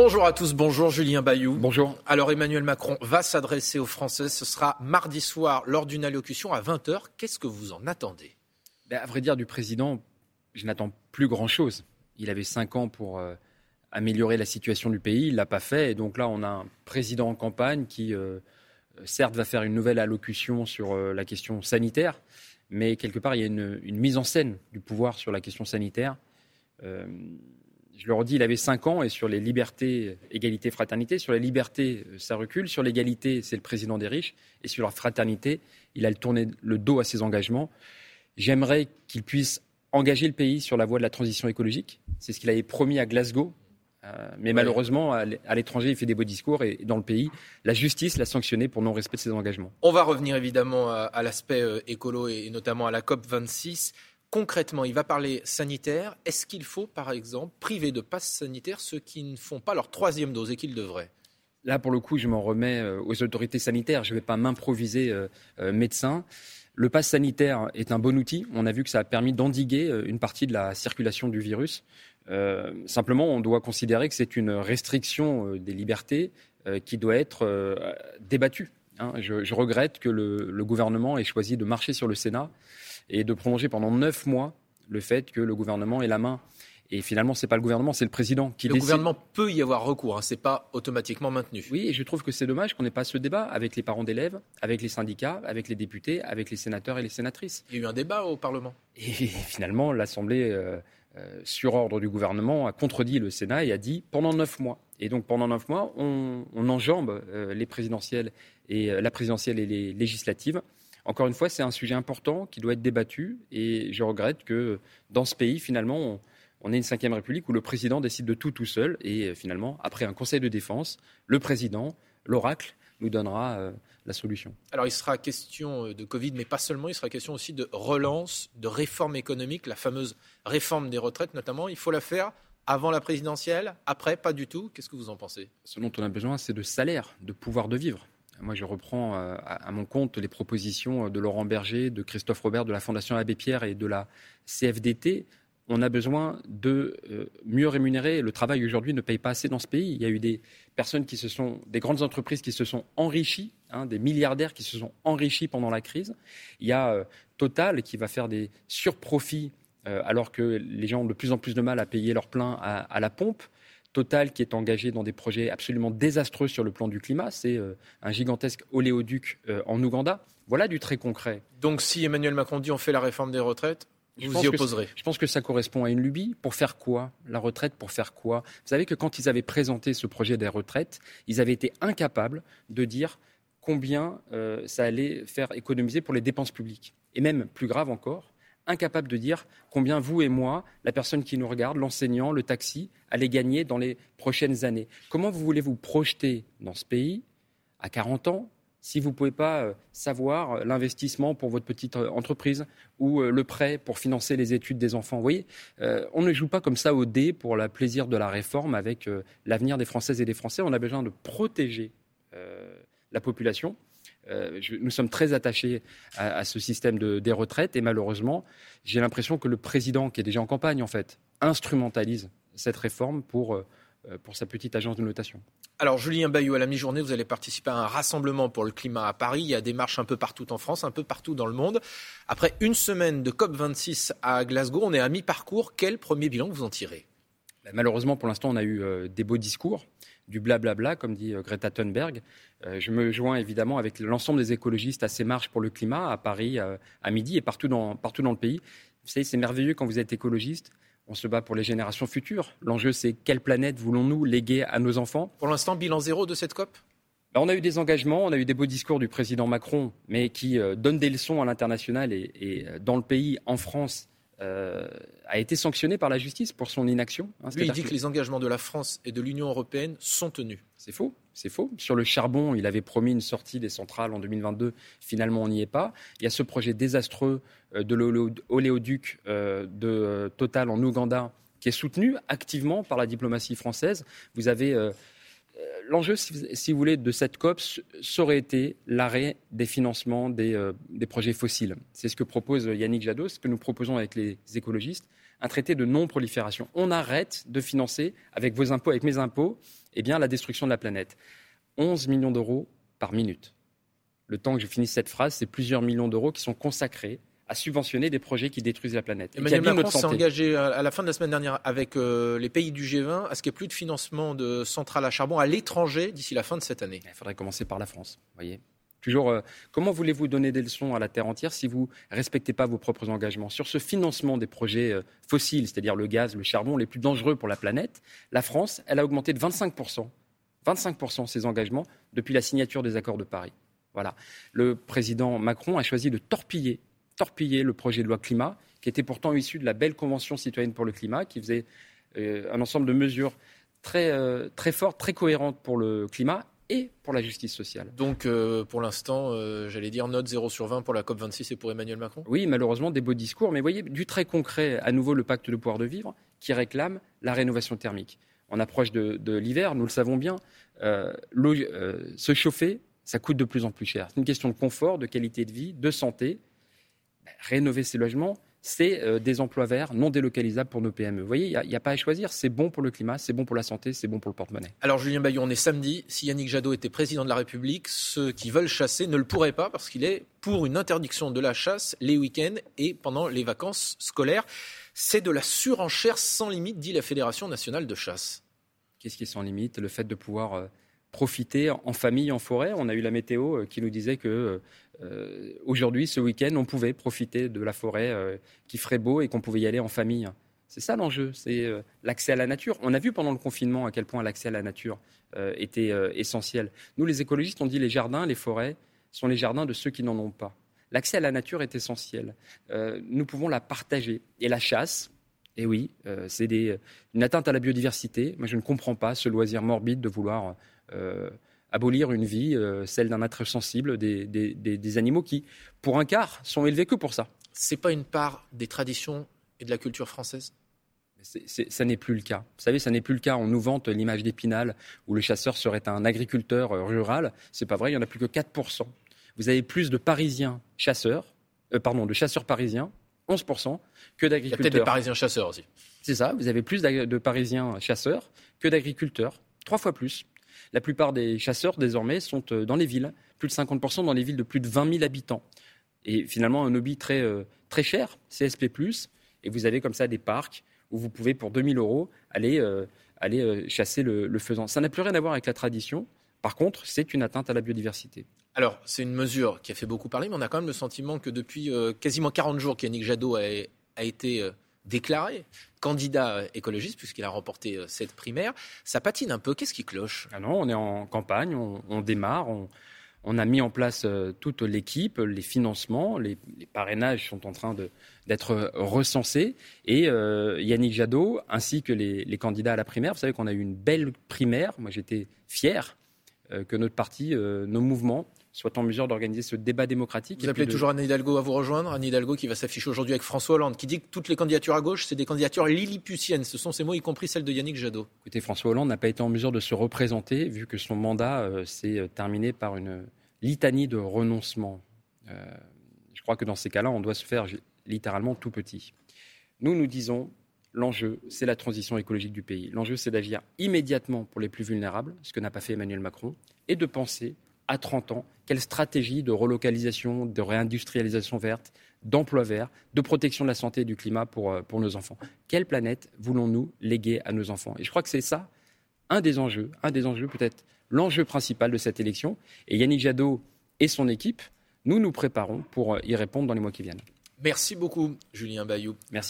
Bonjour à tous, bonjour Julien Bayou. Bonjour. Alors Emmanuel Macron va s'adresser aux Français, ce sera mardi soir lors d'une allocution à 20h. Qu'est-ce que vous en attendez? Ben, À vrai dire, du président, je n'attends plus grand-chose. Il avait cinq ans pour euh, améliorer la situation du pays, il ne l'a pas fait. Et donc là, on a un président en campagne qui, euh, certes, va faire une nouvelle allocution sur euh, la question sanitaire, mais quelque part, il y a une, mise en scène du pouvoir sur la question sanitaire je leur dis, il avait 5 ans et sur les libertés, égalité, fraternité, sur les libertés, euh, ça recule. Sur l'égalité, c'est le président des riches. Et sur la fraternité, il a tourné le dos à ses engagements. J'aimerais qu'il puisse engager le pays sur la voie de la transition écologique. C'est ce qu'il avait promis à Glasgow. Euh, mais malheureusement, à l'étranger, il fait des beaux discours et dans le pays, la justice l'a sanctionné pour non-respect de ses engagements. On va revenir évidemment à, l'aspect euh, écolo et notamment à la COP 26. Concrètement, il va parler sanitaire. Est-ce qu'il faut, par exemple, priver de passe sanitaire ceux qui ne font pas leur troisième dose et qu'ils devraient? Là, pour le coup, je m'en remets euh, aux autorités sanitaires. Je ne vais pas m'improviser euh, euh, médecin. Le passe sanitaire est un bon outil. On a vu que ça a permis d'endiguer une partie de la circulation du virus. simplement, on doit considérer que c'est une restriction des libertés qui doit être débattue. Hein. Je, regrette que le gouvernement ait choisi de marcher sur le Sénat et de prolonger pendant neuf mois le fait que le gouvernement ait la main. Et finalement, ce n'est pas le gouvernement, c'est le président qui le décide. Le gouvernement peut y avoir recours, hein, ce n'est pas automatiquement maintenu. Oui, et je trouve que c'est dommage qu'on n'ait pas ce débat avec les parents d'élèves, avec les syndicats, avec les députés, avec les sénateurs et les sénatrices. Il y a eu un débat au Parlement. Et finalement, l'Assemblée, euh, euh, sur ordre du gouvernement, a contredit le Sénat et a dit pendant neuf mois. Et donc pendant neuf mois, on, enjambe euh, les présidentielles et la présidentielle et les législatives encore une fois, c'est un sujet important qui doit être débattu et je regrette que dans ce pays, finalement, on, ait une cinquième république où le président décide de tout tout seul et finalement, après un conseil de défense, le président, l'oracle, nous donnera euh, la solution. Alors il sera question euh, de Covid, mais pas seulement, il sera question aussi de relance, de réforme économique, la fameuse réforme des retraites notamment. Il faut la faire avant la présidentielle, après, pas du tout. Qu'est-ce que vous en pensez? Ce dont on a besoin, c'est de salaire, de pouvoir de vivre. Moi, je reprends euh, à mon compte les propositions de Laurent Berger, de Christophe Robert, de la Fondation Abbé Pierre et de la CFDT. On a besoin de euh, mieux rémunérer. Le travail aujourd'hui ne paye pas assez dans ce pays. Il y a eu des personnes qui se sont, des grandes entreprises qui se sont enrichies, hein, des milliardaires qui se sont enrichis pendant la crise. Il y a Total qui va faire des surprofits alors que les gens ont de plus en plus de mal à payer leur plein à la pompe. Total qui est engagé dans des projets absolument désastreux sur le plan du climat. C'est euh, un gigantesque oléoduc euh, en Ouganda. Voilà du très concret. Donc si Emmanuel Macron dit on fait la réforme des retraites, vous y opposerez Je pense que ça correspond à une lubie. Pour faire quoi? La retraite, pour faire quoi? Vous savez que quand ils avaient présenté ce projet des retraites, ils avaient été incapables de dire combien euh, ça allait faire économiser pour les dépenses publiques. Et même plus grave encore, incapable de dire combien vous et moi, la personne qui nous regarde, l'enseignant, le taxi, allait gagner dans les prochaines années. Comment vous voulez vous projeter dans ce pays à 40 ans si vous ne pouvez pas euh, savoir euh, l'investissement pour votre petite euh, entreprise ou le prêt pour financer les études des enfants. Vous voyez, on ne joue pas comme ça au dé pour le plaisir de la réforme avec l'avenir des Françaises et des Français. On a besoin de protéger la population nous sommes très attachés à, ce système des retraites et malheureusement, j'ai l'impression que le président, qui est déjà en campagne en fait, instrumentalise cette réforme pour, pour sa petite agence de notation. Alors, Julien Bayou, à la mi-journée, vous allez participer à un rassemblement pour le climat à Paris. Il y a des marches un peu partout en France, un peu partout dans le monde. Après une semaine de COP26 à Glasgow, on est à mi-parcours. Quel premier bilan vous en tirez? Ben, Malheureusement, pour l'instant, on a eu euh, des beaux discours du blablabla, comme dit euh, Greta Thunberg. Euh, je me joins évidemment avec l'ensemble des écologistes à ces marches pour le climat à Paris à midi et partout dans, partout dans le pays. Vous savez, c'est merveilleux quand vous êtes écologiste. On se bat pour les générations futures. L'enjeu, c'est quelle planète voulons-nous léguer à nos enfants? Pour l'instant, bilan zéro de cette COP? Ben, on a eu des engagements, on a eu des beaux discours du président Macron, mais qui donnent des leçons à l'international et, dans le pays, en France, euh, a été sanctionné par la justice pour son inaction. Hein, Lui, il dit que... les engagements de la France et de l'Union européenne sont tenus. C'est faux, c'est faux. Sur le charbon, il avait promis une sortie des centrales en 2022. Finalement, on n'y est pas. Il y a ce projet désastreux euh, de l'oléoduc euh, de Total en Ouganda qui est soutenu activement par la diplomatie française. Vous avez l'enjeu, si, vous voulez, de cette COP, ça aurait été l'arrêt des financements des, euh, des projets fossiles. C'est ce que propose Yannick Jadot, ce que nous proposons avec les écologistes, un traité de non-prolifération. On arrête de financer, avec vos impôts, avec mes impôts, eh bien, la destruction de la planète. 11 millions d'euros par minute. Le temps que je finisse cette phrase, c'est plusieurs millions d'euros qui sont consacrés à subventionner des projets qui détruisent la planète. Emmanuel Macron s'est engagé à la fin de la semaine dernière avec euh, les pays du G20 à ce qu'il n'y ait plus de financement de centrales à charbon à l'étranger d'ici la fin de cette année. Il faudrait commencer par la France, voyez. Toujours, euh, comment voulez-vous donner des leçons à la Terre entière si vous ne respectez pas vos propres engagements Sur ce financement des projets euh, fossiles, c'est-à-dire le gaz, le charbon, les plus dangereux pour la planète, la France, elle a augmenté de 25%, 25% ses engagements depuis la signature des accords de Paris. Voilà. Le président Macron a choisi de torpiller torpiller le projet de loi climat, qui était pourtant issu de la belle Convention citoyenne pour le climat, qui faisait euh, un ensemble de mesures très, euh, très fortes, très cohérentes pour le climat et pour la justice sociale. Donc, euh, pour l'instant, j'allais dire note 0 sur 20 pour la COP26 et pour Emmanuel Macron? Oui, malheureusement, des beaux discours, mais voyez, du très concret, à nouveau le pacte de pouvoir de vivre, qui réclame la rénovation thermique. En approche de, de l'hiver, nous le savons bien, se chauffer, ça coûte de plus en plus cher. C'est une question de confort, de qualité de vie, de santé, rénover ces logements, c'est euh, des emplois verts non délocalisables pour nos PME. Vous voyez, il n'y a, pas à choisir. C'est bon pour le climat, c'est bon pour la santé, c'est bon pour le porte-monnaie. Alors, Julien Bayou, on est samedi. Si Yannick Jadot était président de la République, ceux qui veulent chasser ne le pourraient pas parce qu'il est pour une interdiction de la chasse les week-ends et pendant les vacances scolaires. C'est de la surenchère sans limite, dit la Fédération nationale de chasse. Qu'est-ce qui est sans limite? Le fait de pouvoir. Euh, profiter en famille, en forêt. On a eu la météo euh, qui nous disait que euh, aujourd'hui, ce week-end, on pouvait profiter de la forêt euh, qui ferait beau et qu'on pouvait y aller en famille. C'est ça l'enjeu, c'est l'accès à la nature. On a vu pendant le confinement à quel point l'accès à la nature était essentiel. Nous, les écologistes, on dit les jardins, les forêts sont les jardins de ceux qui n'en ont pas. L'accès à la nature est essentiel. nous pouvons la partager. Et la chasse, et eh oui, c'est une atteinte à la biodiversité. Moi, je ne comprends pas ce loisir morbide de vouloir euh, abolir une vie, euh, celle d'un être sensible, des, animaux qui, pour un quart, sont élevés que pour ça. C'est pas une part des traditions et de la culture française? Ça n'est plus le cas. Vous savez, ça n'est plus le cas. On nous vante l'image d'Épinal où le chasseur serait un agriculteur euh, rural. C'est pas vrai. Il n'y en a plus que 4%. Vous avez plus de Parisiens chasseurs, pardon, de chasseurs parisiens, 11%, que d'agriculteurs. Il y a peut-être des Parisiens chasseurs aussi. C'est ça. Vous avez plus de Parisiens chasseurs que d'agriculteurs. Trois fois plus. La plupart des chasseurs, désormais, sont euh, dans les villes, plus de 50% dans les villes de plus de 20 000 habitants. Et finalement, un hobby très, euh, très cher, CSP+, et vous avez comme ça des parcs où vous pouvez, pour 2000 euros, aller, euh, aller chasser le, le faisan. Ça n'a plus rien à voir avec la tradition. Par contre, c'est une atteinte à la biodiversité. Alors, c'est une mesure qui a fait beaucoup parler, mais on a quand même le sentiment que depuis quasiment 40 jours qu'Yannick Jadot a, a été déclaré candidat écologiste, puisqu'il a remporté euh, cette primaire. Ça patine un peu. Qu'est-ce qui cloche? Ah Non, on est en campagne, on, démarre, on, a mis en place euh, toute l'équipe, les financements, les, parrainages sont en train d'être recensés. Et euh, Yannick Jadot, ainsi que les, candidats à la primaire, vous savez qu'on a eu une belle primaire. Moi, j'étais fier que notre parti, nos mouvements, soit en mesure d'organiser ce débat démocratique. Vous appelez toujours Anne Hidalgo à vous rejoindre Anne Hidalgo qui va s'afficher aujourd'hui avec François Hollande, qui dit que toutes les candidatures à gauche, c'est des candidatures lilliputiennes. Ce sont ces mots, y compris celle de Yannick Jadot. Écoutez, François Hollande n'a pas été en mesure de se représenter, vu que son mandat euh, s'est euh, terminé par une litanie de renoncement. Euh, je crois que dans ces cas-là, on doit se faire littéralement tout petit. Nous, nous disons, l'enjeu, c'est la transition écologique du pays. L'enjeu, c'est d'agir immédiatement pour les plus vulnérables, ce que n'a pas fait Emmanuel Macron, et de penser à 30 ans Quelle stratégie de relocalisation, de réindustrialisation verte, d'emploi vert, de protection de la santé et du climat pour, euh, pour nos enfants? Quelle planète voulons-nous léguer à nos enfants? Et je crois que c'est ça un des enjeux, un des enjeux peut-être l'enjeu principal de cette élection. Et Yannick Jadot et son équipe, nous nous préparons pour euh, y répondre dans les mois qui viennent. Merci beaucoup, Julien Bayou. Merci.